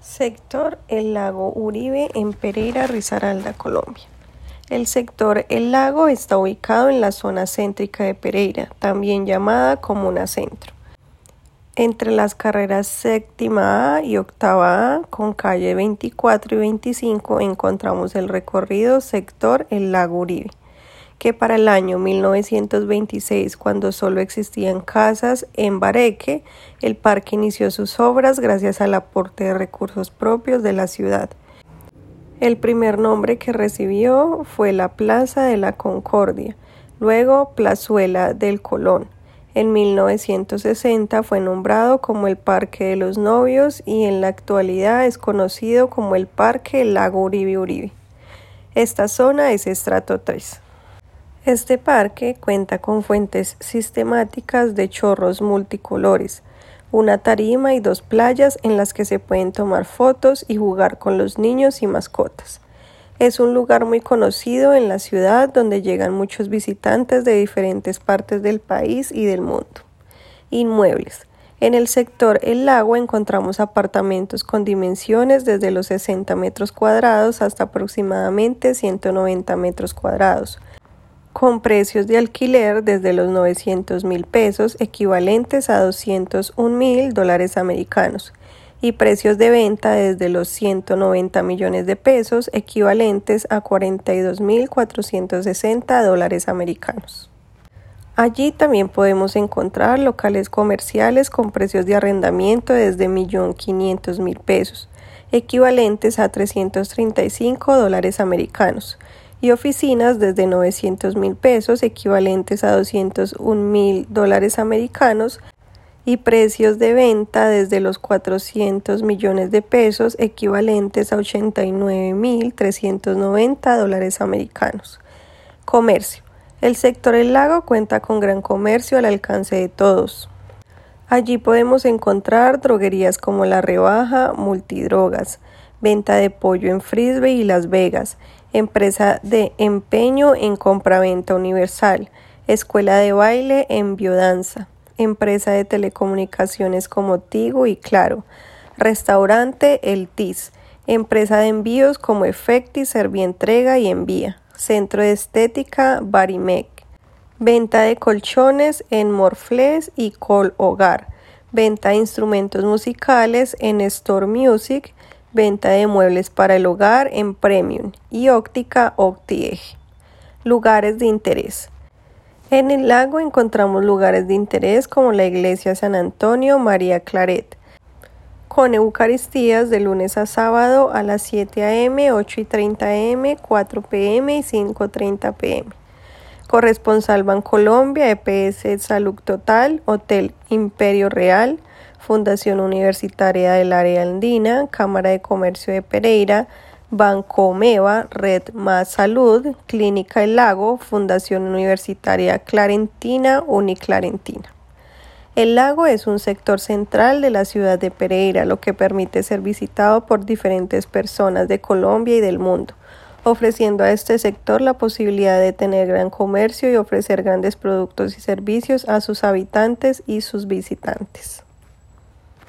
Sector El Lago Uribe en Pereira, Risaralda, Colombia. El sector El Lago está ubicado en la zona céntrica de Pereira, también llamada Comuna Centro. Entre las carreras séptima A y octava A, con calle 24 y 25, encontramos el recorrido sector El Lago Uribe que para el año 1926, cuando solo existían casas en Bareque, el parque inició sus obras gracias al aporte de recursos propios de la ciudad. El primer nombre que recibió fue la Plaza de la Concordia, luego Plazuela del Colón. En 1960 fue nombrado como el Parque de los Novios y en la actualidad es conocido como el Parque Lago Uribe Uribe. Esta zona es estrato 3. Este parque cuenta con fuentes sistemáticas de chorros multicolores, una tarima y dos playas en las que se pueden tomar fotos y jugar con los niños y mascotas. Es un lugar muy conocido en la ciudad donde llegan muchos visitantes de diferentes partes del país y del mundo. Inmuebles. En el sector El Lago encontramos apartamentos con dimensiones desde los 60 metros cuadrados hasta aproximadamente 190 metros cuadrados, con precios de alquiler desde los 900 mil pesos equivalentes a 201 mil dólares americanos y precios de venta desde los 190 millones de pesos equivalentes a 42 mil 460 dólares americanos. Allí también podemos encontrar locales comerciales con precios de arrendamiento desde 1.500.000 pesos, equivalentes a 335 dólares americanos, y oficinas desde 900 mil pesos equivalentes a 201 mil dólares americanos y precios de venta desde los 400 millones de pesos equivalentes a 89 mil 390 dólares americanos. Comercio. El sector El Lago cuenta con gran comercio al alcance de todos. Allí podemos encontrar droguerías como La Rebaja, Multidrogas, venta de pollo en Frisbee y Las Vegas, empresa de empeño en compraventa universal, escuela de baile en biodanza, empresa de telecomunicaciones como Tigo y Claro, restaurante El TIS, empresa de envíos como Efecti, Servientrega y Envía, centro de estética Barimec, venta de colchones en Morfles y Col Hogar, venta de instrumentos musicales en Store Music, venta de muebles para el hogar en Premium y óptica OptiEje. Lugares de interés. En el lago encontramos lugares de interés como la iglesia San Antonio María Claret, con Eucaristías de lunes a sábado a las 7 a.m., 8 y 30 a.m., 4 p.m. y 5.30 p.m. Corresponsal Bancolombia, EPS Salud Total, Hotel Imperio Real, Fundación Universitaria del Área Andina, Cámara de Comercio de Pereira, Banco Meva, Red Más Salud, Clínica El Lago, Fundación Universitaria Clarentina, Uniclarentina. El lago es un sector central de la ciudad de Pereira, lo que permite ser visitado por diferentes personas de Colombia y del mundo, ofreciendo a este sector la posibilidad de tener gran comercio y ofrecer grandes productos y servicios a sus habitantes y sus visitantes.